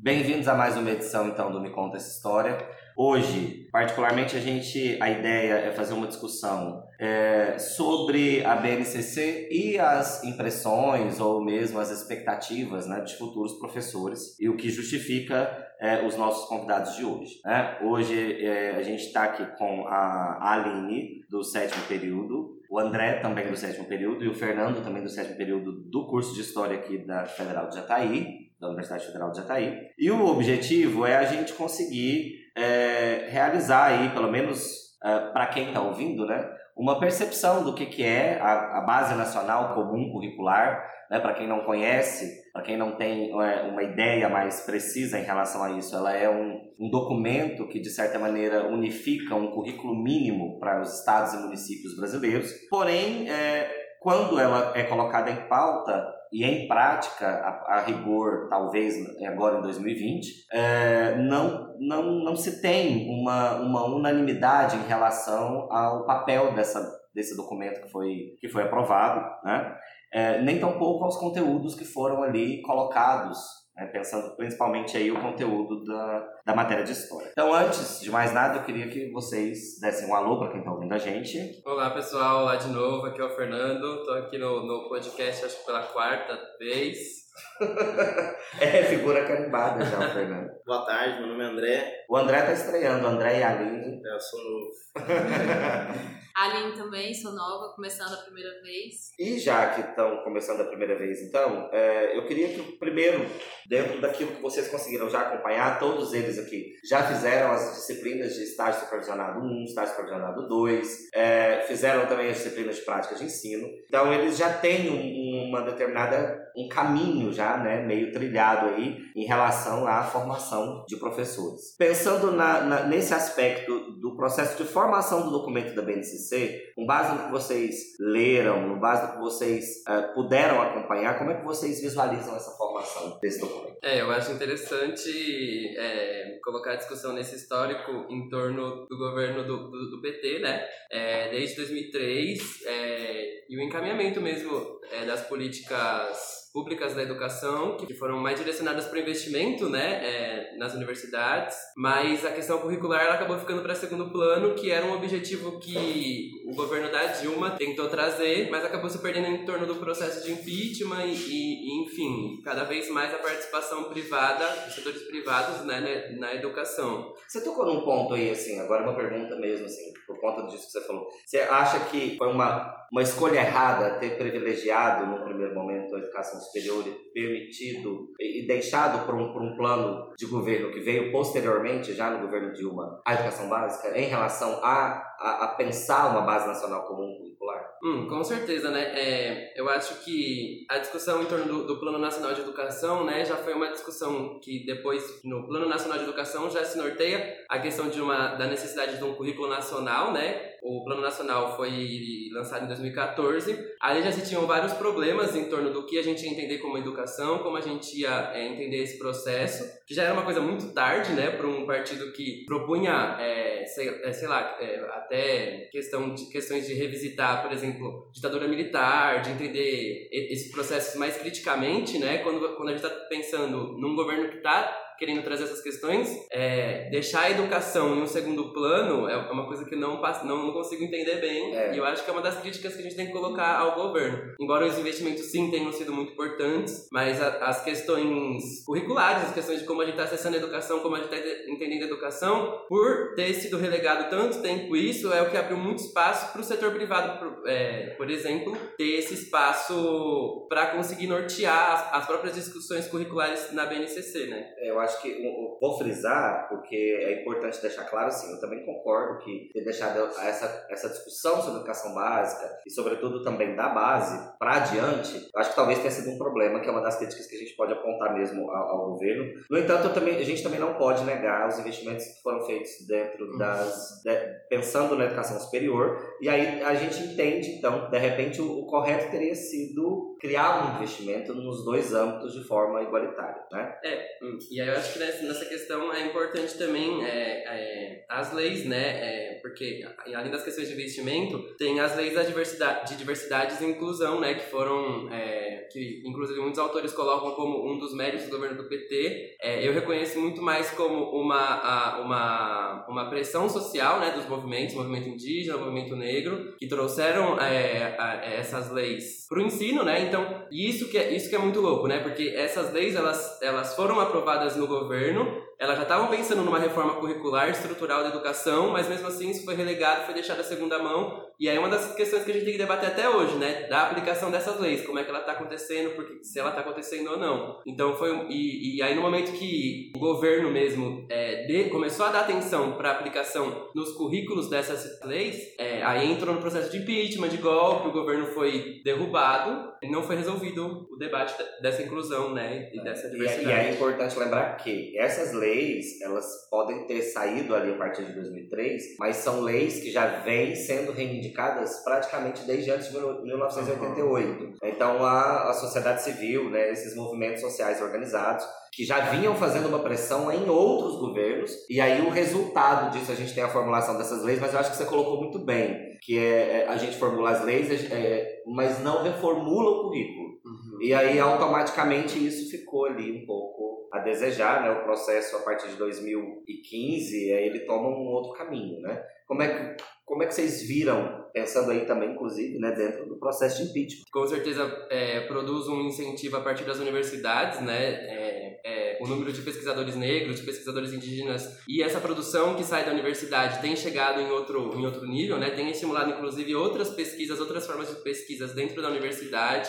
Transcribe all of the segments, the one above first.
Bem-vindos a mais uma edição então do Me Conta Essa História. Hoje, particularmente, a gente a ideia é fazer uma discussão é, sobre a BNCC e as impressões ou mesmo as expectativas né, de futuros professores e o que justifica é, os nossos convidados de hoje. Né? Hoje é, a gente está aqui com a Aline do sétimo período, o André também do sétimo período e o Fernando também do sétimo período do curso de História aqui da Federal de Jataí da Universidade Federal de Jataí. E o objetivo é a gente conseguir é, realizar aí, pelo menos é, para quem está ouvindo, né, uma percepção do que, que é a, a base nacional comum curricular, né, para quem não conhece, para quem não tem é, uma ideia mais precisa em relação a isso, ela é um, um documento que, de certa maneira, unifica um currículo mínimo para os estados e municípios brasileiros. Porém, é, quando ela é colocada em pauta, e em prática, a, a, rigor, talvez agora em 2020, é, não, não, não se tem uma, uma unanimidade em relação ao papel dessa, desse documento que foi, que foi aprovado, né? É, nem tampouco aos conteúdos que foram ali colocados né, pensando principalmente aí o conteúdo da, da matéria de história. Então, antes de mais nada, eu queria que vocês dessem um alô para quem está ouvindo a gente. Olá, pessoal, lá de novo, aqui é o Fernando, estou aqui no, no podcast, acho que pela quarta vez. é figura carimbada já, o Fernando. Boa tarde, meu nome é André. O André tá estreando, o André e a Aline. Eu sou novo. Aline também, sou nova, começando a primeira vez. E já que estão começando a primeira vez, então, é, eu queria que primeiro, dentro daquilo que vocês conseguiram já acompanhar, todos eles aqui já fizeram as disciplinas de estágio supervisionado 1, estágio supervisionado 2, é, fizeram também as disciplinas de prática de ensino. Então, eles já têm um, uma determinada, um caminho já, né, meio trilhado aí em relação à formação de professores. Pensando na, na, nesse aspecto do processo de formação do documento da BNCC, com base no que vocês leram, com base no que vocês uh, puderam acompanhar, como é que vocês visualizam essa formação desse documento? É, eu acho interessante é, colocar a discussão nesse histórico em torno do governo do, do, do PT, né? É, desde 2003, é, e o encaminhamento mesmo é, das políticas públicas da educação, que foram mais direcionadas para o investimento né, é, nas universidades, mas a questão curricular acabou ficando para segundo plano, que era um objetivo que o governo da Dilma tentou trazer, mas acabou se perdendo em torno do processo de impeachment e, e enfim, cada vez mais a participação privada, dos setores privados né, na educação. Você tocou num ponto aí, assim, agora uma pergunta mesmo, assim, por conta disso que você falou. Você acha que foi uma, uma escolha errada ter privilegiado, no primeiro momento, a educação superior e permitido e deixado por um, por um plano de governo que veio posteriormente, já no governo Dilma, a educação básica, em relação a, a, a pensar uma base nacional comum curricular? Hum, com certeza, né? É, eu acho que a discussão em torno do, do, Plano Nacional de Educação, né, já foi uma discussão que depois, no Plano Nacional de Educação, já se norteia a questão de uma, da necessidade de um currículo nacional, né? O Plano Nacional foi lançado em 2014. Ali já se tinham vários problemas em torno do que a gente ia entender como educação, como a gente ia é, entender esse processo, que já era uma coisa muito tarde, né, para um partido que propunha, é, sei, é, sei, lá, é, até questão de, questões de revisitar, por exemplo, ditadura militar, de entender esses processos mais criticamente, né, quando, quando a gente está pensando num governo que está querendo trazer essas questões, é, deixar a educação em um segundo plano é uma coisa que não, não, não consigo entender bem. É. E eu acho que é uma das críticas que a gente tem que colocar ao governo. Embora os investimentos sim tenham sido muito importantes, mas a, as questões curriculares, as questões de como a gente está acessando a educação, como a gente está entendendo a educação, por ter sido relegado tanto tempo isso, é o que abriu muito espaço para o setor privado, por, é, por exemplo, ter esse espaço para conseguir nortear as, as, próprias discussões curriculares na BNCC, né? É, eu acho acho que vou frisar, porque é importante deixar claro assim, eu também concordo que ter deixado essa, essa discussão sobre educação básica e sobretudo também da base para adiante, acho que talvez tenha sido um problema, que é uma das críticas que a gente pode apontar mesmo ao, ao governo. No entanto, também, a gente também não pode negar os investimentos que foram feitos dentro uhum. das... De, pensando na educação superior, e aí a gente entende, então, de repente o, o correto teria sido criar um investimento nos dois âmbitos de forma igualitária, né? É, hum, e aí eu acho que nessa questão é importante também é, é, as leis, né? É, porque além das questões de investimento, tem as leis da diversidade, de diversidade e inclusão, né? Que foram, é, que inclusive muitos autores colocam como um dos méritos do governo do PT. É, eu reconheço muito mais como uma, uma, uma pressão social, né? Dos movimentos, movimento indígena, movimento negro, que trouxeram é, essas leis para o ensino, né? Então, isso que, é, isso que é muito louco, né? Porque essas leis, elas, elas foram aprovadas no governo, elas já estavam pensando numa reforma curricular estrutural da educação, mas mesmo assim isso foi relegado, foi deixado à segunda mão. E aí é uma das questões que a gente tem que debater até hoje, né? Da aplicação dessas leis, como é que ela está acontecendo, porque, se ela está acontecendo ou não. Então foi e, e aí no momento que o governo mesmo é, de, começou a dar atenção para a aplicação nos currículos dessas leis, é, aí entrou no processo de impeachment, de golpe, o governo foi derrubado, e não foi resolvido o debate dessa inclusão, né? E dessa diversidade. E é, e é importante lembrar que essas leis leis, elas podem ter saído ali a partir de 2003, mas são leis que já vêm sendo reivindicadas praticamente desde antes de 1988. Então a, a sociedade civil, né, esses movimentos sociais organizados, que já vinham fazendo uma pressão em outros governos, e aí o resultado disso a gente tem a formulação dessas leis, mas eu acho que você colocou muito bem, que é, é a gente formula as leis, é, mas não reformula o currículo. Uhum. E aí automaticamente isso ficou ali um pouco a desejar, né? O processo a partir de 2015, ele toma um outro caminho, né? Como é que como é que vocês viram, pensando aí também, inclusive, né, dentro do processo de impeachment? Com certeza é, produz um incentivo a partir das universidades, né? É, é, o número de pesquisadores negros, de pesquisadores indígenas e essa produção que sai da universidade tem chegado em outro, em outro nível, né? Tem estimulado, inclusive, outras pesquisas, outras formas de pesquisas dentro da universidade.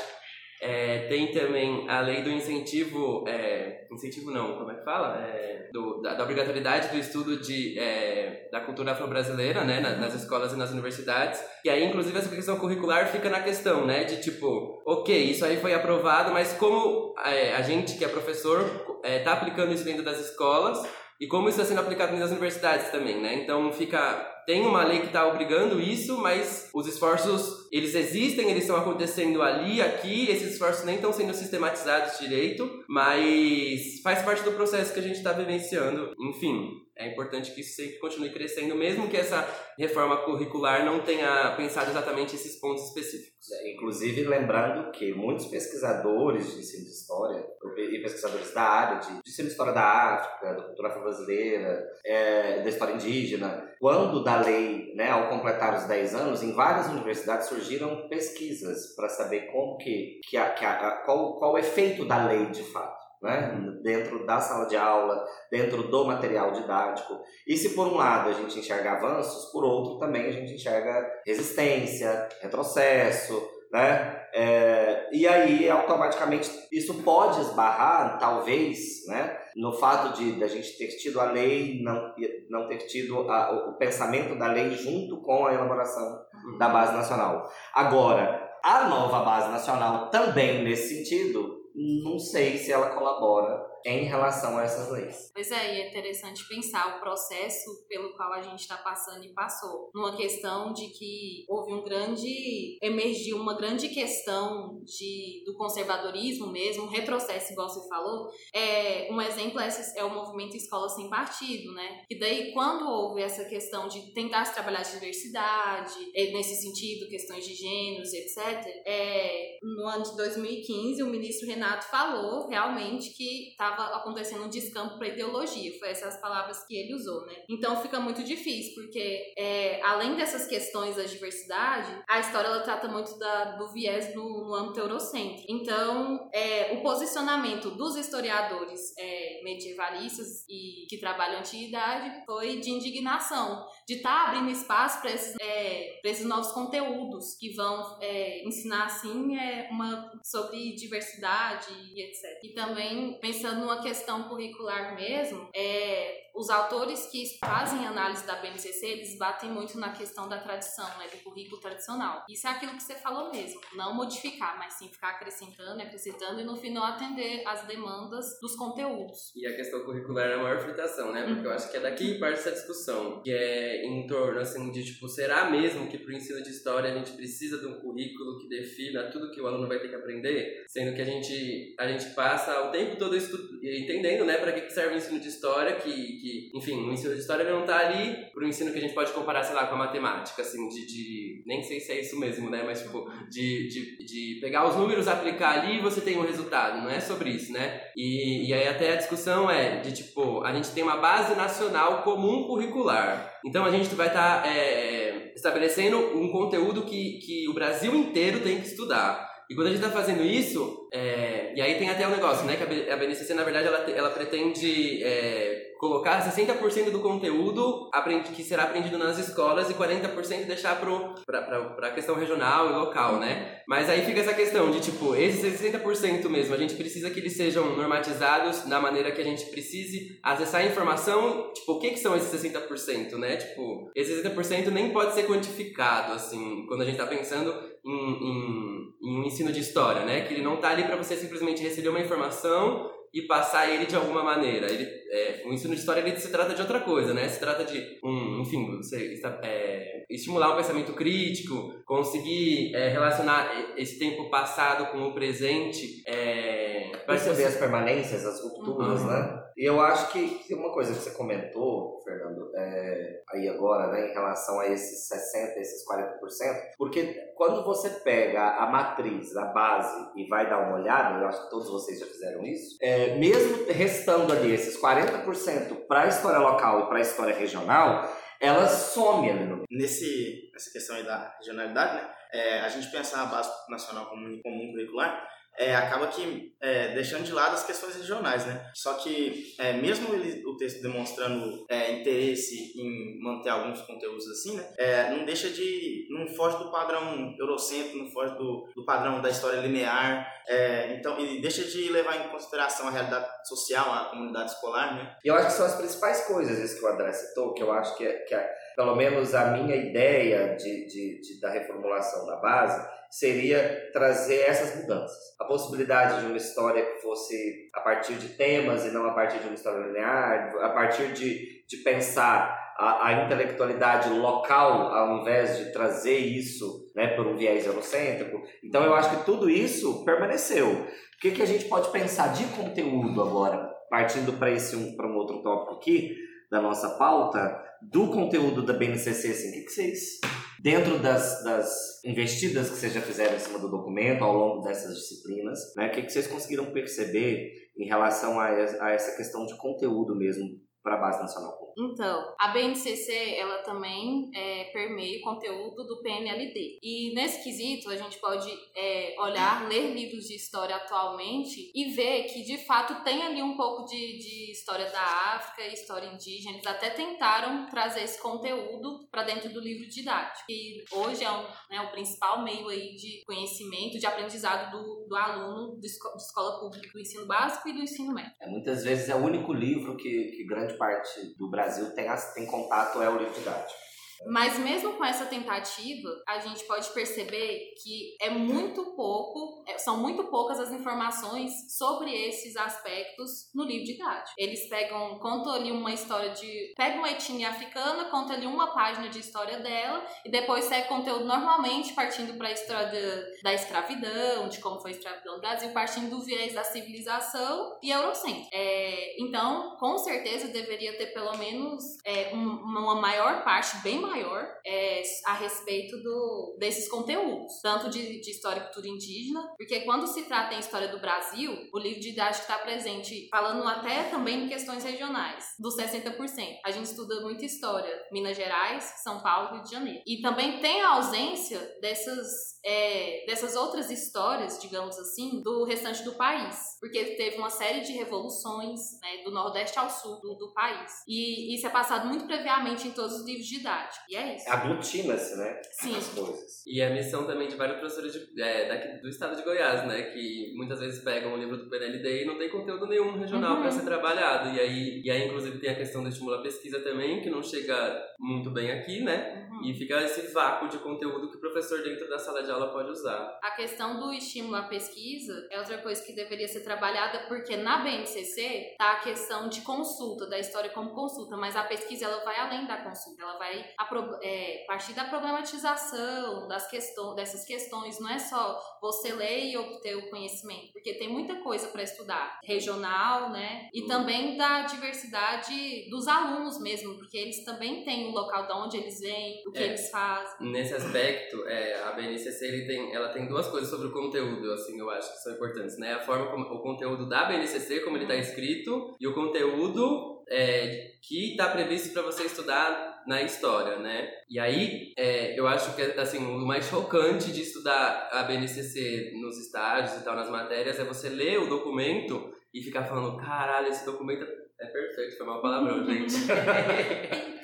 É, tem também a lei do incentivo, é, incentivo não, como é que fala? É, do, da, da, obrigatoriedade do estudo de, é, da cultura afro-brasileira, né, nas, nas escolas e nas universidades. E aí, inclusive, essa questão curricular fica na questão, né, de tipo, ok, isso aí foi aprovado, mas como é, a gente que é professor está é, aplicando isso dentro das escolas e como isso está sendo aplicado nas universidades também, né? Então fica tem uma lei que está obrigando isso, mas os esforços, eles existem, eles estão acontecendo ali, aqui, esses esforços nem estão sendo sistematizados direito, mas faz parte do processo que a gente está vivenciando. Enfim, é importante que isso sempre continue crescendo, mesmo que essa reforma curricular não tenha pensado exatamente esses pontos específicos. É, inclusive, lembrando que muitos pesquisadores de ensino de história e pesquisadores da área de, de ensino de história da África, da cultura afro-brasileira, é, da história indígena, quando da lei, né, ao completar os 10 anos, em várias universidades surgiram pesquisas para saber como que, que, a, que a, qual, qual o efeito da lei de fato né? dentro da sala de aula, dentro do material didático. E se por um lado a gente enxerga avanços, por outro também a gente enxerga resistência, retrocesso, né? É, e aí automaticamente isso pode esbarrar, talvez, né? no fato de a gente ter tido a lei, não, não ter tido a, o pensamento da lei junto com a elaboração da base nacional. Agora, a nova base nacional também nesse sentido não sei se ela colabora em relação a essas leis. Pois é, e é interessante pensar o processo pelo qual a gente está passando e passou. Numa questão de que houve um grande. emergiu uma grande questão de, do conservadorismo mesmo, um retrocesso, igual você falou. É, um exemplo é, é o movimento Escola Sem Partido, né? E daí, quando houve essa questão de tentar se trabalhar de diversidade, é, nesse sentido, questões de gêneros, etc., é, no ano de 2015, o ministro Renato falou realmente que tá estava acontecendo um descampo para ideologia. Foi essas palavras que ele usou, né? Então fica muito difícil, porque é, além dessas questões da diversidade, a história ela trata muito da, do viés no, no âmbito eurocêntrico. Então, é, o posicionamento dos historiadores é, medievalistas e que trabalham a antiguidade foi de indignação, de estar tá abrindo espaço para esses, é, esses novos conteúdos que vão é, ensinar, assim, é, uma, sobre diversidade e etc. E também pensando numa questão curricular mesmo, é, os autores que fazem análise da BNCC, eles batem muito na questão da tradição, né, do currículo tradicional. Isso é aquilo que você falou mesmo, não modificar, mas sim ficar acrescentando, acrescentando e no final atender as demandas dos conteúdos. E a questão curricular é a maior fritação, né? Porque eu acho que é daqui que parte essa discussão, que é em torno, assim, de, tipo, será mesmo que pro ensino de história a gente precisa de um currículo que defina tudo que o aluno vai ter que aprender? Sendo que a gente, a gente passa o tempo todo entendendo, né, para que serve o ensino de história, que, que, enfim, o ensino de história não tá ali pro ensino que a gente pode comparar, sei lá, com a matemática, assim, de, de nem sei se é isso mesmo, né, mas, tipo, de, de, de pegar os números, aplicar ali e você tem um resultado, não é sobre isso, né? E, e aí até a discussão é de, tipo, a gente tem uma base nacional comum curricular. Então a gente vai estar tá, é, estabelecendo um conteúdo que, que o Brasil inteiro tem que estudar. E quando a gente está fazendo isso, é, e aí tem até um negócio, né? Que a BNCC, na verdade, ela, ela pretende é, colocar 60% do conteúdo que será aprendido nas escolas e 40% deixar para a questão regional e local, né? Mas aí fica essa questão de, tipo, esses 60% mesmo, a gente precisa que eles sejam normatizados da maneira que a gente precise acessar a informação, tipo, o que, que são esses 60%, né? Tipo, esses 60% nem pode ser quantificado, assim, quando a gente está pensando em, em, em um ensino de história, né? Que ele não está ali para você simplesmente receber uma informação e passar ele de alguma maneira. Ele, é, o ensino de história ele se trata de outra coisa, né? Se trata de, um, enfim, você é, estimular o pensamento crítico, conseguir é, relacionar esse tempo passado com o presente. É, Perceber as permanências, as rupturas, uhum. né? E eu acho que tem uma coisa que você comentou, Fernando, é, aí agora, né, em relação a esses 60%, esses 40%, porque quando você pega a matriz, a base e vai dar uma olhada, eu acho que todos vocês já fizeram isso, é, mesmo restando ali esses 40% para a história local e para a história regional, ela some ali no... Nesse, nessa questão aí da regionalidade, né, é, a gente pensar a base nacional comum, comum curricular, é, acaba que é, deixando de lado as questões regionais, né? Só que é, mesmo ele, o texto demonstrando é, interesse em manter alguns conteúdos assim, né? É, não deixa de, não foge do padrão eurocêntrico, não foge do, do padrão da história linear, é, então ele deixa de levar em consideração a realidade social, a comunidade escolar, né? E eu acho que são as principais coisas isso que o André citou, que eu acho que, é, que pelo menos a minha ideia de, de, de da reformulação da base seria trazer essas mudanças. A possibilidade de uma história que fosse a partir de temas e não a partir de uma história linear, a partir de, de pensar a, a intelectualidade local ao invés de trazer isso né, por um viés eurocêntrico. Então eu acho que tudo isso permaneceu. O que, que a gente pode pensar de conteúdo agora, partindo para esse um, para um outro tópico aqui da nossa pauta, do conteúdo da BNCC, assim, o que, que vocês Dentro das, das investidas que vocês já fizeram em cima do documento, ao longo dessas disciplinas, né, o que, que vocês conseguiram perceber em relação a, a essa questão de conteúdo mesmo para a base nacional comum? Então, a BNCC, ela também é, permeia o conteúdo do PNLD. E nesse quesito, a gente pode é, olhar, ler livros de história atualmente e ver que, de fato, tem ali um pouco de, de história da África história indígena. Eles até tentaram trazer esse conteúdo para dentro do livro didático. E hoje é um, né, o principal meio aí de conhecimento, de aprendizado do, do aluno de, esco de escola pública, do ensino básico e do ensino médio. É, muitas vezes é o único livro que, que grande parte do Brasil Brasil tem, tem contato é o livro didático. Mas mesmo com essa tentativa, a gente pode perceber que é muito pouco, é, são muito poucas as informações sobre esses aspectos no livro didático. Eles pegam, contam ali uma história de. pegam uma etnia africana, conta ali uma página de história dela, e depois segue conteúdo normalmente partindo para a história de, da escravidão, de como foi a escravidão no Brasil, partindo do viés da civilização e eurocêntrico. É, então, com certeza deveria ter pelo menos é, um, uma maior parte, bem maior maior é, a respeito do, desses conteúdos, tanto de, de história e cultura indígena, porque quando se trata em história do Brasil, o livro didático está presente, falando até também em questões regionais, dos 60%. A gente estuda muito história, Minas Gerais, São Paulo e Rio de Janeiro. E também tem a ausência dessas é, dessas outras histórias, digamos assim, do restante do país. Porque teve uma série de revoluções né, do Nordeste ao Sul do, do país. E isso é passado muito previamente em todos os livros didáticos. E é isso. Aglutina-se, né? Sim. As coisas. E a missão também de vários professores de, é, daqui, do estado de Goiás, né? Que muitas vezes pegam o livro do PNLD e não tem conteúdo nenhum regional Uhum. para ser trabalhado. E aí, e aí, inclusive, tem a questão do estímulo à pesquisa também, que não chega muito bem aqui, né? Uhum. E fica esse vácuo de conteúdo que o professor dentro da sala de aula pode usar. A questão do estímulo à pesquisa é outra coisa que deveria ser trabalhada, porque na BNCC tá a questão de consulta, da história como consulta, mas a pesquisa ela vai além da consulta, ela vai apro- é, partir da problematização das questões, dessas questões, não é só você ler e obter o conhecimento, porque tem muita coisa para estudar, regional, né? E também da diversidade dos alunos mesmo, porque eles também têm o local de onde eles vêm, o que É. eles fazem. Nesse aspecto, é, a BNCC ele tem, ela tem duas coisas sobre o conteúdo, assim, eu acho que são importantes, né? A forma como o conteúdo da BNCC, como ele está escrito, e o conteúdo é, que está previsto para você estudar na história, né? E aí, é, eu acho que assim, o mais chocante de estudar a BNCC nos estágios e tal, nas matérias, é você ler o documento e ficar falando, caralho, esse documento é perfeito, foi mal palavrão, gente.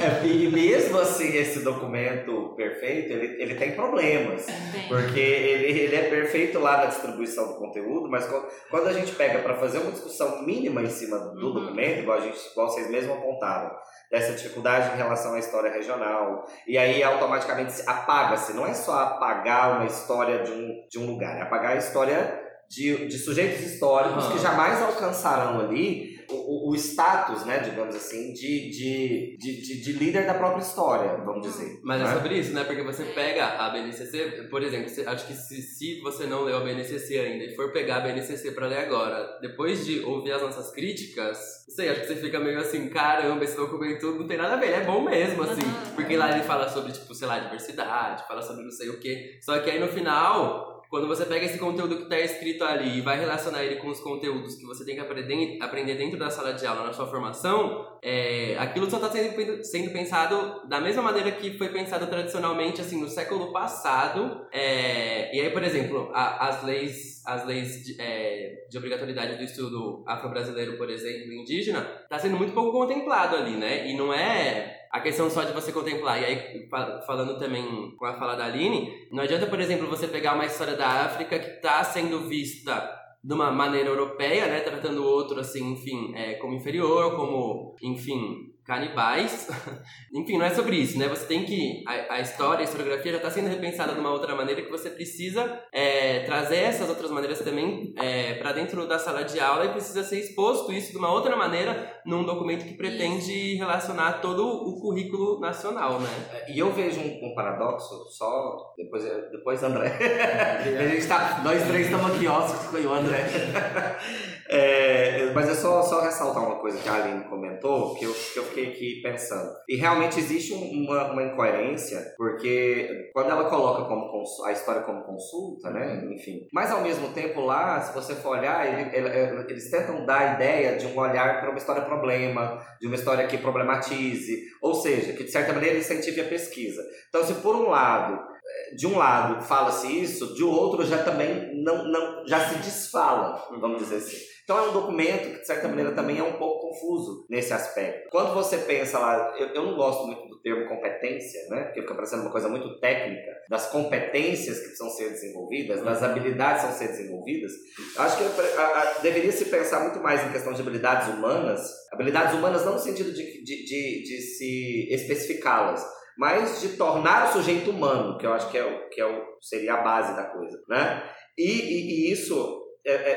É, e mesmo assim, esse documento perfeito, ele, ele tem problemas. Porque ele, ele é perfeito lá na distribuição do conteúdo, mas quando, a gente pega para fazer uma discussão mínima em cima do Uhum. documento, igual, a gente, igual vocês mesmos apontaram, dessa dificuldade em relação à história regional, e aí automaticamente se apaga-se. Não é só apagar uma história de um, de um lugar, é apagar a história de, de sujeitos históricos Aham. que jamais alcançarão ali o, o, status, né, digamos assim, de, de, de, de, de líder da própria história, vamos dizer. Mas né? é sobre isso, né? Porque você pega a BNCC, por exemplo, você- acho que se, se você não leu a BNCC ainda e for pegar a BNCC pra ler agora, depois de ouvir as nossas críticas, não sei, acho que você fica meio assim, caramba, esse documento não tem nada a ver, ele é bom mesmo, assim. Porque lá ele fala sobre, tipo, sei lá, diversidade, fala sobre não sei o quê. Só que aí no final, quando você pega esse conteúdo que tá escrito ali e vai relacionar ele com os conteúdos que você tem que aprender, aprender dentro da sala de aula na sua formação, é, aquilo só está sendo, sendo pensado da mesma maneira que foi pensado tradicionalmente, assim, no século passado. É, e aí, por exemplo, a- as leis, as leis de, é, de obrigatoriedade do estudo afro-brasileiro, por exemplo, indígena, está sendo muito pouco contemplado ali, né? E não é a questão só de você contemplar. E aí, fa- falando também com a fala da Aline, não adianta, por exemplo, você pegar uma história da África que está sendo vista de uma maneira europeia, né, tratando o outro assim, enfim, é, como inferior, como, enfim, canibais. enfim, não é sobre isso, né? Você tem que a, a história, a historiografia já está sendo repensada de uma outra maneira que você precisa é, trazer essas outras maneiras também é, para dentro da sala de aula e precisa ser exposto isso de uma outra maneira num documento que pretende relacionar todo o currículo nacional, né? E eu vejo um, um paradoxo, só depois, depois André. a gente tá, nós três estamos aqui, ó, com o André. É, mas é só, só ressaltar uma coisa que a Aline comentou, que eu, que eu fiquei aqui pensando. E realmente existe um- uma, uma incoerência, porque quando ela coloca como a história como consulta, né? Enfim. Mas ao mesmo tempo lá, se você for olhar, ele- ele- eles tentam dar a ideia de um olhar para uma história problema, de uma história que problematize, ou seja, que de certa maneira incentive a pesquisa. Então, se por um lado, de um lado fala-se isso, de outro já também não, não já se desfala, vamos dizer assim. Então é um documento que de certa maneira também é um pouco confuso nesse aspecto. Quando você pensa lá, eu, eu não gosto muito do termo competência, né? Porque fica parecendo uma coisa muito técnica, das competências que precisam ser desenvolvidas, das habilidades que precisam ser desenvolvidas. Eu acho que a- a- deveria se pensar muito mais em questão de habilidades humanas, habilidades humanas não no sentido de, de, de, de se especificá-las, mas de tornar o sujeito humano, que eu acho que, é o, que é o, seria a base da coisa, né? E, e, e isso,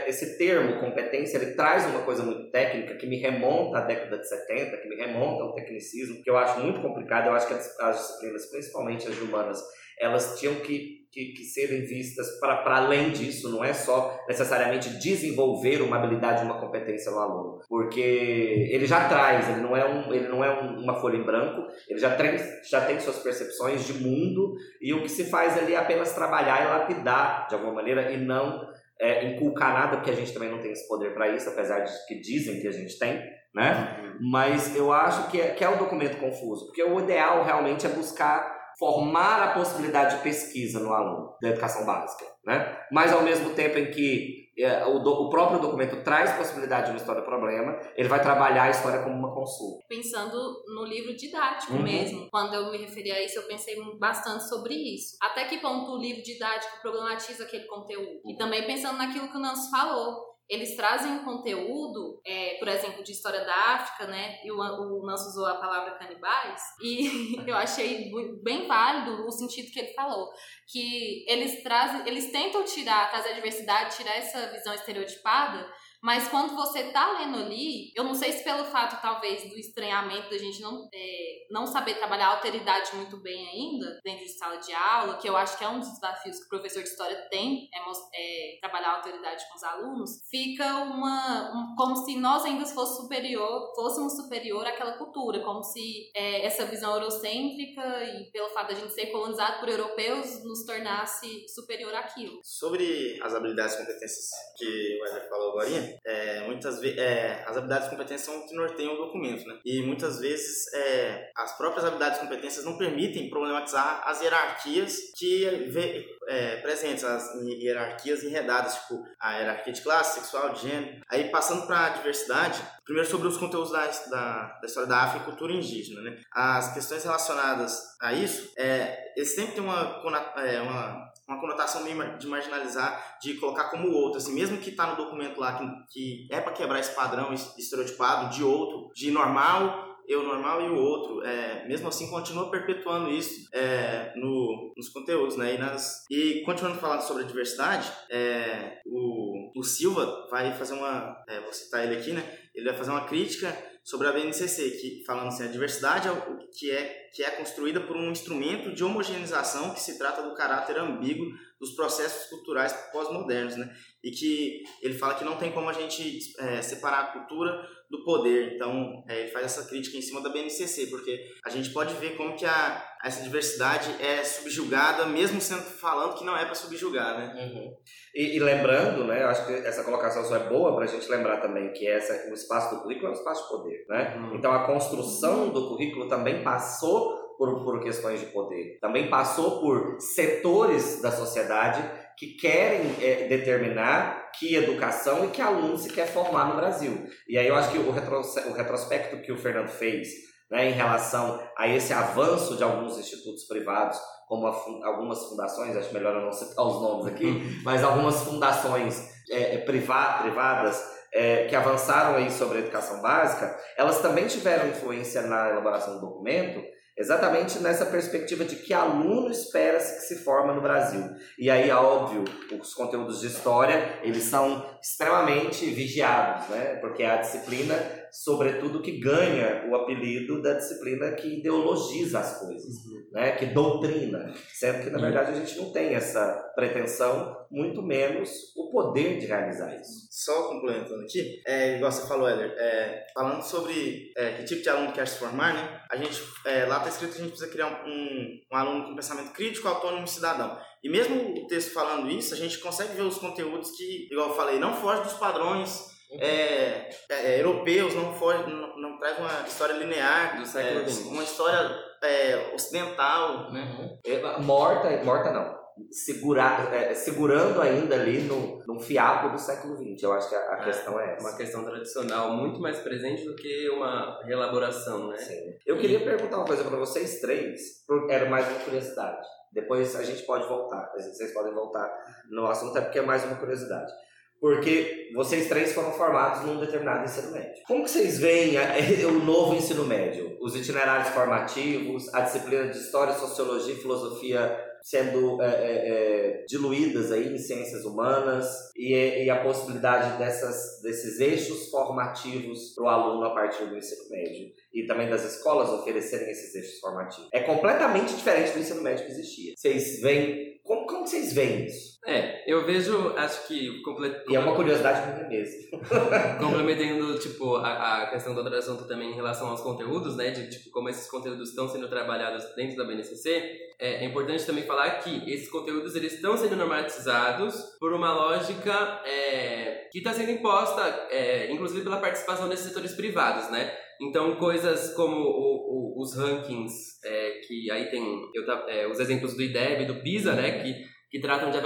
esse termo competência, ele traz uma coisa muito técnica que me remonta à década de 70, que me remonta ao tecnicismo, que eu acho muito complicado, eu acho que as, as disciplinas, principalmente as humanas, elas tinham que, que, que serem vistas para além disso, não é só necessariamente desenvolver uma habilidade, uma competência no aluno, porque ele já traz, ele não é, um, ele não é um- uma folha em branco, ele já tem, já tem suas percepções de mundo. E o que se faz ali é apenas trabalhar e lapidar de alguma maneira e não é, inculcar nada, porque a gente também não tem esse poder para isso, apesar de que dizem que a gente tem, né? Mas eu acho que é, que é um documento confuso, porque o ideal realmente é buscar formar a possibilidade de pesquisa no aluno da educação básica, né? Mas ao mesmo tempo em que o, do, o, próprio documento traz possibilidade de uma história-problema, ele vai trabalhar a história como uma consulta. Pensando no livro didático uhum. mesmo, quando eu me referi a isso, eu pensei bastante sobre isso. Até que ponto o livro didático problematiza aquele conteúdo? E também pensando naquilo que o Nancy falou, eles trazem um conteúdo, é, por exemplo, de história da África, né? E o, o Nancy usou a palavra canibais, e eu achei bem válido o sentido que ele falou. Que eles trazem, eles tentam tirar, trazer a diversidade, tirar essa visão estereotipada mas quando você tá lendo ali, eu não sei se pelo fato, talvez, do estranhamento da gente não, é, não saber trabalhar a alteridade muito bem ainda, dentro de sala de aula, que eu acho que é um dos desafios que o professor de história tem, é, é trabalhar a alteridade com os alunos, fica uma. Um, como se nós ainda fosse superior, fôssemos superior àquela cultura, como se é, essa visão eurocêntrica e pelo fato da gente ser colonizado por europeus nos tornasse superior àquilo. Sobre as habilidades e competências que o Eder falou agora, é, muitas vezes é, as habilidades e competências são o que norteiam o documento, né? E muitas vezes é, as próprias habilidades e competências não permitem problematizar as hierarquias que vê, é, presentes, as hierarquias enredadas, tipo a hierarquia de classe, sexual, de gênero. Aí passando para a diversidade, primeiro sobre os conteúdos da, da, da, história da África e cultura indígena, né? As questões relacionadas a isso, é, eles sempre têm uma, é, uma uma conotação meio de marginalizar, de colocar como outro, assim, mesmo que está no documento lá que, que é para quebrar esse padrão estereotipado de outro, de normal, eu normal e o outro, é, mesmo assim continua perpetuando isso é, no, nos conteúdos, né? E, nas, e continuando falando sobre a diversidade, é, o, o Silva vai fazer uma, é, vou citar ele aqui, né? Ele vai fazer uma crítica sobre a BNCC, que falando assim, a diversidade é o que é que é construída por um instrumento de homogeneização que se trata do caráter ambíguo dos processos culturais pós-modernos, né? E que ele fala que não tem como a gente é, separar a cultura do poder. Então, é, ele faz essa crítica em cima da BNCC, porque a gente pode ver como que a, essa diversidade é subjugada, mesmo sendo falando que não é para subjugar, né? Uhum. E, e, lembrando, né, acho que essa colocação só é boa para a gente lembrar também que essa, o espaço do currículo é um espaço de poder, né? Uhum. Então, a construção do currículo também passou por, por questões de poder, também passou por setores da sociedade que querem é, determinar que educação e que aluno se quer formar no Brasil. E aí eu acho que o, retro, o retrospecto que o Fernando fez né, em relação a esse avanço de alguns institutos privados, como a, algumas fundações, acho melhor eu não citar os nomes aqui, uhum. mas algumas fundações é, é privadas é, que avançaram aí sobre a educação básica, elas também tiveram influência na elaboração do documento, Exatamente nessa perspectiva de que aluno espera-se que se forma no Brasil. E aí, óbvio, os conteúdos de história, eles são extremamente vigiados, né? Porque é a disciplina, sobretudo, que ganha o apelido da disciplina que ideologiza as coisas, uhum. né? Que doutrina. Sendo que, na verdade, a gente não tem essa pretensão, muito menos o poder de realizar isso. Só complementando aqui, é, igual você falou, Éder, é, falando sobre é, que tipo de aluno quer se formar, né? A gente, é, lá está escrito que a gente precisa criar um, um aluno com pensamento crítico, autônomo e cidadão. E mesmo o texto falando isso, a gente consegue ver os conteúdos que, igual eu falei, não fogem dos padrões uhum. é, é, europeus, não, foge, não, não, traz uma história linear, é, uma história é, ocidental. Né? Uhum. Morta, morta não segurar, é, segurando ainda ali no, num fiapo do século XX. Eu acho que a, a é, questão é essa. Uma questão tradicional muito mais presente do que uma reelaboração, né? Sim. Eu queria perguntar uma coisa para vocês três, era mais uma curiosidade. Depois a gente pode voltar, vocês podem voltar no assunto, é porque é mais uma curiosidade. Porque vocês três foram formados num determinado ensino médio. Como que vocês veem o novo ensino médio? Os itinerários formativos, a disciplina de História, Sociologia e Filosofia sendo é, é, é, diluídas aí em ciências humanas e, e, a possibilidade dessas, desses eixos formativos para o aluno a partir do ensino médio e também das escolas oferecerem esses eixos formativos. É completamente diferente do ensino médio que existia. Vocês veem como, como vocês veem isso? É, eu vejo, acho que... Complet... E é uma curiosidade minha mesmo. Complementando, tipo, a, a questão do outro assunto também em relação aos conteúdos, né? De, tipo, como esses conteúdos estão sendo trabalhados dentro da BNCC, é, é importante também falar que esses conteúdos, eles estão sendo normatizados por uma lógica é, que está sendo imposta, é, inclusive pela participação desses setores privados, né? Então, coisas como o, o, os rankings, é, que aí tem eu, é, os exemplos do IDEB, do PISA, né, que que tratam de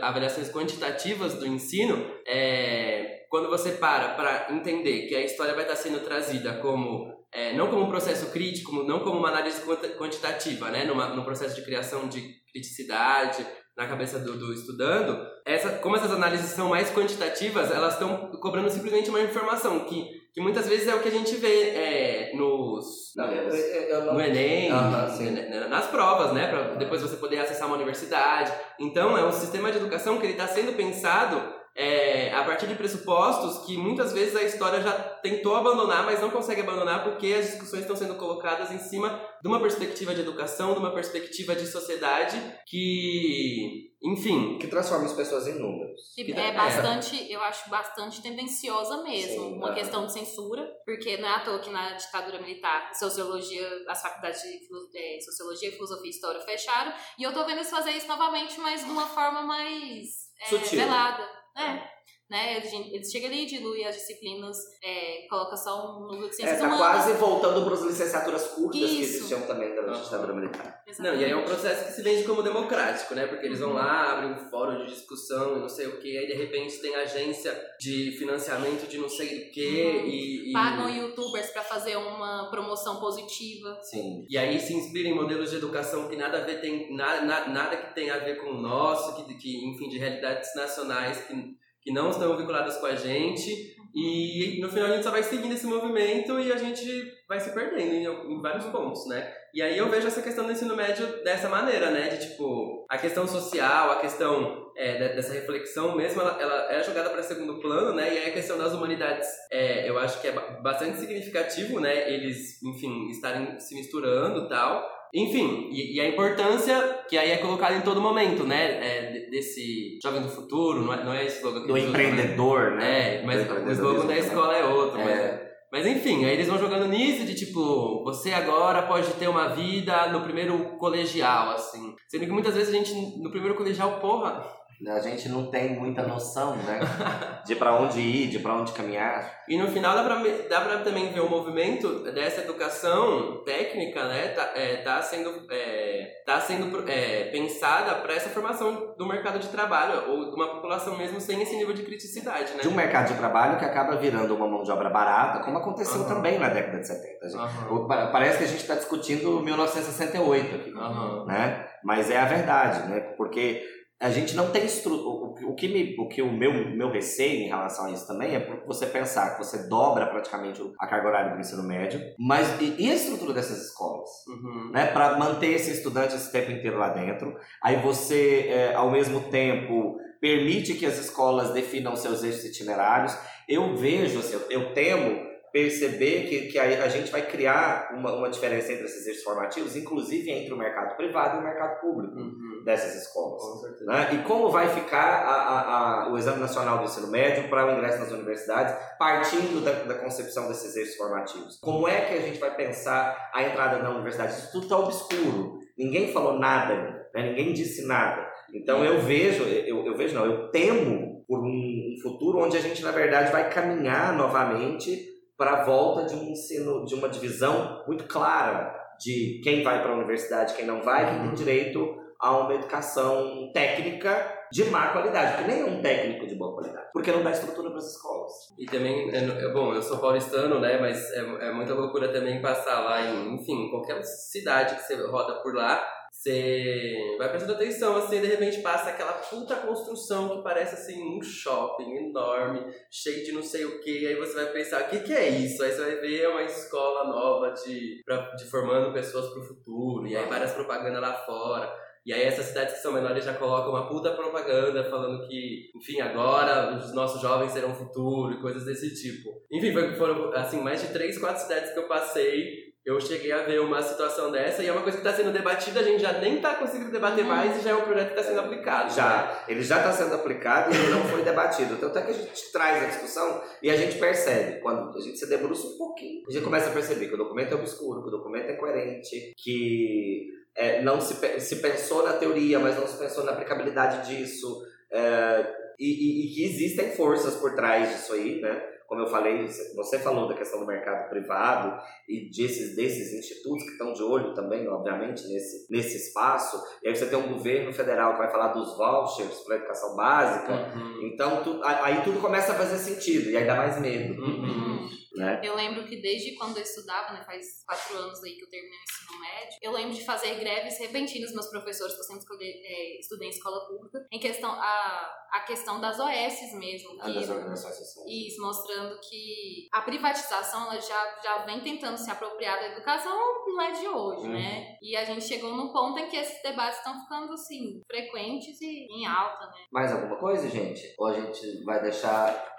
avaliações quantitativas do ensino, é, quando você para para entender que a história vai estar sendo trazida como é, não como um processo crítico, não como uma análise quantitativa, né, numa, no processo de criação de criticidade na cabeça do, do estudando, essa, como essas análises são mais quantitativas, elas estão cobrando simplesmente uma informação que, que muitas vezes é o que a gente vê é, nos, Não, nos- eu- eu não- no Enem, sim. né, nas provas, né, para depois você poder acessar uma universidade. Então é um sistema de educação que ele está sendo pensado é, a partir de pressupostos que muitas vezes a história já tentou abandonar, mas não consegue abandonar porque as discussões estão sendo colocadas em cima de uma perspectiva de educação, de uma perspectiva de sociedade que, enfim, Que transforma as pessoas em números. Que Que é é. bastante, eu acho bastante tendenciosa mesmo. Sim, uma questão de censura, porque não é à toa que na ditadura militar, sociologia, as faculdades de é, sociologia, filosofia e história fecharam. E eu tô vendo eles fazer isso novamente, mas de uma forma mais é, Sutil. velada. É. Né? Eles, eles chegam ali, diluem as disciplinas, é, coloca só um núcleo de É, ciências tá humanas. quase voltando para as licenciaturas curtas que Isso. existiam também da ditadura militar. Não, e aí é um processo que se vende como democrático, né? Porque eles vão lá, abrem um fórum de discussão e não sei o que, aí de repente tem agência de financiamento de não sei o que Uhum. e, e... Pagam youtubers pra fazer uma promoção positiva. Sim. E aí se inspira em modelos de educação que nada a ver tem nada, na- nada que tem a ver com o nosso, que, que enfim de realidades nacionais que, que não estão vinculadas com a gente. E no final a gente só vai seguindo esse movimento e a gente vai se perdendo em, em vários pontos, né? E aí eu vejo essa questão do ensino médio dessa maneira, né? De tipo, a questão social, a questão é, de- dessa reflexão mesmo, ela, ela é jogada para segundo plano, né? E aí a questão das humanidades, é, eu acho que é ba- bastante significativo, né? Eles, enfim, estarem se misturando e tal. Enfim, e, e a importância que aí é colocada em todo momento, né? É, de- desse jovem do futuro, não é, não é esse slogan que Do né? empreendedor, né? É, mas o slogan da escola é outro. Mas, É. mas enfim, aí eles vão jogando nisso de tipo, você agora pode ter uma vida no primeiro colegial, assim. Sendo que muitas vezes a gente, no primeiro colegial, porra, A gente não tem muita noção, né? De pra onde ir, de pra onde caminhar. E no final dá dá pra também ver o movimento dessa educação técnica, né? Tá, é, tá sendo, é, tá sendo é, pensada para essa formação do mercado de trabalho, ou de uma população mesmo sem esse nível de criticidade, né? De um mercado de trabalho que acaba virando uma mão de obra barata, como aconteceu Aham. também na década de 70. gente. Aham, O- pa- Parece que a gente está discutindo 1968 aqui. aham. né? Mas é a verdade, né? Porque a gente não tem estru... o, que me, o que o meu meu receio em relação a isso também é você pensar que você dobra praticamente a carga horária do ensino médio, mas e, e a estrutura dessas escolas? Uhum. né, para manter esse estudante esse tempo inteiro lá dentro. Aí você, é, ao mesmo tempo, permite que as escolas definam seus eixos itinerários. Eu vejo, assim, eu, eu temo perceber que, que a, a gente vai criar uma, uma diferença entre esses eixos formativos, inclusive entre o mercado privado e o mercado público Uhum. dessas escolas. Com. Né? E como vai ficar a- a- a- o Exame Nacional do Ensino Médio para o ingresso nas universidades, partindo da, da concepção desses eixos formativos? Como é que a gente vai pensar a entrada na universidade? Isso tudo está obscuro. Ninguém falou nada, né? ninguém disse nada. Então eu vejo, eu, eu vejo não, eu temo por um, um futuro onde a gente, na verdade, vai caminhar novamente para a volta de um ensino, de uma divisão muito clara de quem vai para a universidade, quem não vai, quem tem direito a uma educação técnica de má qualidade, porque nem é um técnico de boa qualidade, porque não dá estrutura para as escolas. E também, é, é bom, eu sou paulistano, né? Mas é, é muita loucura também passar lá em, enfim, qualquer cidade que você roda por lá, você vai prestando atenção, assim, de repente passa aquela puta construção que parece, assim, um shopping enorme, cheio de não sei o que, aí você vai pensar, o que que é isso? Aí você vai ver uma escola nova de, pra, de formando pessoas pro futuro, e aí várias propagandas lá fora. E aí essas cidades que são menores já colocam uma puta propaganda falando que, enfim, agora os nossos jovens serão futuro e coisas desse tipo. Enfim, foram assim mais de três, quatro cidades que eu passei. Eu cheguei a ver uma situação dessa e é uma coisa que está sendo debatida, a gente já nem está conseguindo debater mais e já é um projeto que está sendo aplicado. né? Já, ele já está sendo aplicado e ele não foi debatido. Tanto é que a gente traz a discussão e a gente percebe, quando a gente se debruça um pouquinho, a gente começa a perceber que o documento é obscuro, que o documento é coerente, que é, não se, se pensou na teoria, mas não se pensou na aplicabilidade disso, é, e, e- e que existem forças por trás disso aí, né? Como eu falei, você falou da questão do mercado privado e desses, desses institutos que estão de olho também, obviamente, nesse, nesse espaço. E aí você tem um governo federal que vai falar dos vouchers para educação básica. Uhum. Então, tu, aí tudo começa a fazer sentido e aí dá mais medo. Uhum. Né? Eu lembro que desde quando eu estudava, né, faz quatro anos aí que eu terminei o ensino médio, eu lembro de fazer greves repentinas meus professores, que eu sempre escolhi, é, estudei em escola pública, em questão a, a questão das OS mesmo. Ah, que- das organizações sociais. Isso, mostrando que a privatização ela já, já vem tentando se apropriar da educação, não é de hoje, Uhum. né? E a gente chegou num ponto em que esses debates estão ficando, assim, frequentes e em alta, né? Mais alguma coisa, gente? Ou a gente vai deixar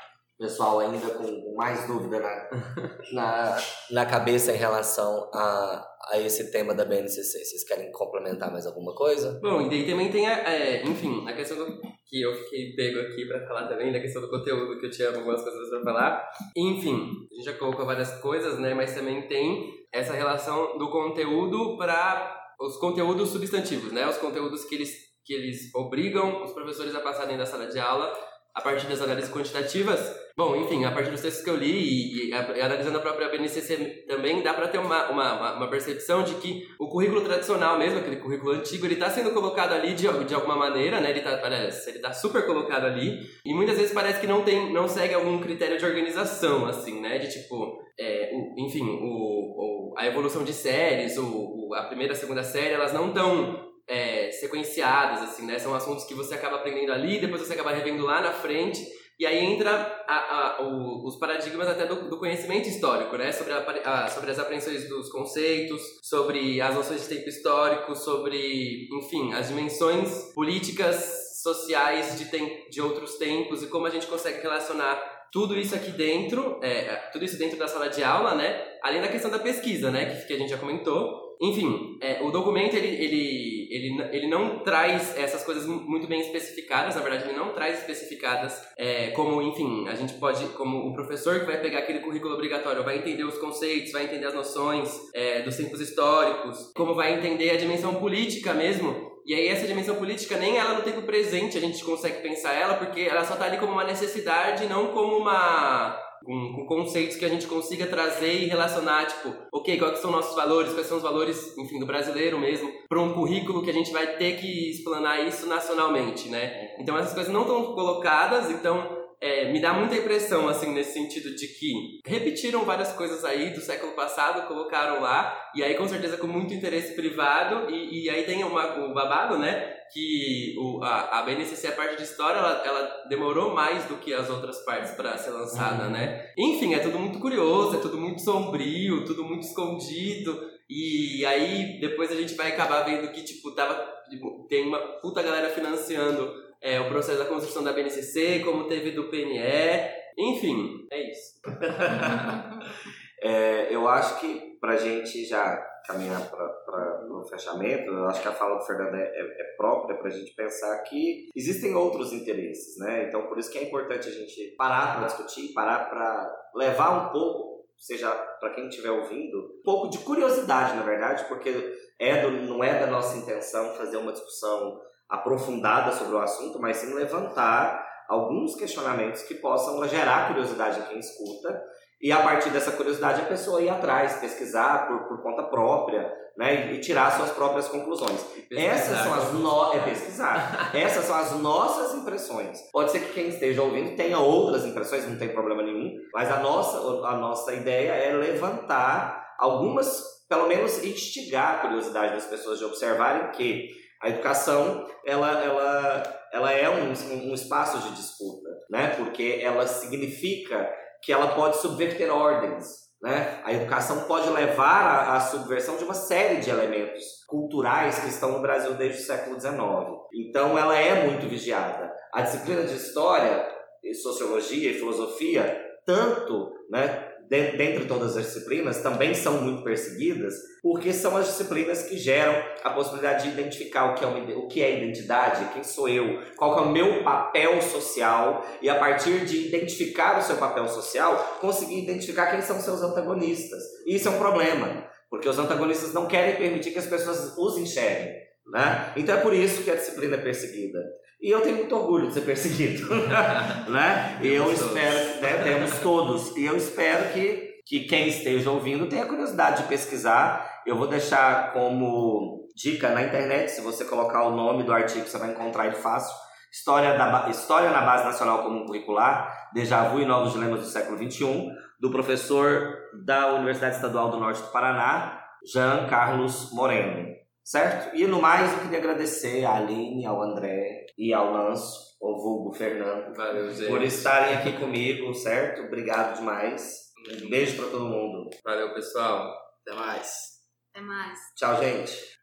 pessoal ainda com mais dúvida na, na, na cabeça em relação a, a esse tema da BNCC? Vocês querem complementar mais alguma coisa? Bom, e daí também tem, a, é, enfim, a questão do, que eu fiquei pego aqui pra falar também, da questão do conteúdo, que eu tinha algumas coisas pra falar. Enfim, a gente já colocou várias coisas, né, mas também tem essa relação do conteúdo para os conteúdos substantivos, né, os conteúdos que eles, que eles obrigam os professores a passarem da sala de aula a partir das análises quantitativas. Bom, enfim, a partir dos textos que eu li e, e, e analisando a própria BNCC também, dá para ter uma, uma, uma- percepção de que o currículo tradicional mesmo, aquele currículo antigo, ele está sendo colocado ali de, de alguma maneira, né? Ele tá, parece, ele tá super colocado ali e muitas vezes parece que não tem, não segue algum critério de organização, assim, né? De tipo, é, o- enfim, o, o- a evolução de séries, o- a primeira, a segunda série, elas não estão é, sequenciadas, assim, né? São assuntos que você acaba aprendendo ali, depois você acaba revendo lá na frente. E aí entra a- a- o- os paradigmas até do, do conhecimento histórico, né? Sobre, a sobre as apreensões dos conceitos, sobre as noções de tempo histórico, sobre, enfim, as dimensões políticas, sociais de, tem, de outros tempos e como a gente consegue relacionar tudo isso aqui dentro, é, tudo isso dentro da sala de aula, né? Além da questão da pesquisa, né? Que, que a gente já comentou. Enfim, é, o documento ele, ele, ele, ele não traz essas coisas mu- muito bem especificadas, na verdade ele não traz especificadas é, como, enfim, a gente pode, como o professor que vai pegar aquele currículo obrigatório vai entender os conceitos, vai entender as noções é, dos tempos históricos, como vai entender a dimensão política mesmo. E aí essa dimensão política nem ela no tempo presente a gente consegue pensar ela, porque ela só tá ali como uma necessidade, não como uma com, com conceitos que a gente consiga trazer e relacionar, tipo, ok, quais são nossos valores, quais são os valores, enfim, do brasileiro mesmo, para um currículo que a gente vai ter que explanar isso nacionalmente, né? Então essas coisas não estão colocadas, então é, me dá muita impressão, assim, nesse sentido de que repetiram várias coisas aí do século passado, colocaram lá, e aí com certeza com muito interesse privado, e, e aí tem uma, o babado, né? Que o, a, a BNCC, a parte de história, ela, ela demorou mais do que as outras partes para ser lançada, né? Enfim, é tudo muito curioso, é tudo muito sombrio, tudo muito escondido, e aí depois a gente vai acabar vendo que, tipo, tava, tipo, tem uma puta galera financiando é, o processo da construção da BNCC, como teve do PNE, enfim, é isso. É, eu acho que pra gente já caminhar para o fechamento, eu acho que a fala do Fernando é, é- é própria pra gente pensar que existem outros interesses, né? Então por isso que é importante a gente parar para discutir, parar para levar um pouco, seja para quem estiver ouvindo, um pouco de curiosidade, na verdade, porque é do, não é da nossa intenção fazer uma discussão aprofundada sobre o assunto, mas sim levantar alguns questionamentos que possam gerar curiosidade em quem escuta e a partir dessa curiosidade a pessoa ir atrás, pesquisar por, por conta própria, né, e, tirar suas próprias conclusões. Essas são as no... é pesquisar. Essas são as nossas impressões. Pode ser que quem esteja ouvindo tenha outras impressões, não tem problema nenhum, mas a nossa a nossa ideia é levantar algumas, pelo menos instigar a curiosidade das pessoas de observarem que a educação ela, ela, ela é um, um espaço de disputa, né? Porque ela significa que ela pode subverter ordens, né? A educação pode levar à, subversão de uma série de elementos culturais que estão no Brasil desde o século XIX. Então, ela é muito vigiada. A disciplina de história, e sociologia e filosofia, tanto, né? De- Dentre todas as disciplinas, também são muito perseguidas, porque são as disciplinas que geram a possibilidade de identificar o que é, uma o que é identidade, quem sou eu, qual é o meu papel social, e a partir de identificar o seu papel social, conseguir identificar quem são seus antagonistas. E isso é um problema, porque os antagonistas não querem permitir que as pessoas os enxerguem. Né? Então é por isso que a disciplina é perseguida. E eu tenho muito orgulho de ser perseguido, né? E eu espero, né, temos todos, e eu espero que, que quem esteja ouvindo tenha curiosidade de pesquisar. Eu vou deixar como dica na internet, se você colocar o nome do artigo, você vai encontrar ele fácil. História, da, História na Base Nacional Comum Curricular, Déjà Vu e Novos Dilemas do Século XXI, do professor da Universidade Estadual do Norte do Paraná, Jean Carlos Moreno. Certo? E no mais, eu queria agradecer à Aline, ao André e ao Lanço, o vulgo Fernando, Valeu, gente. por estarem aqui comigo, certo? Obrigado demais. Um beijo pra todo mundo. Valeu, pessoal. Até mais. Até mais. Tchau, gente.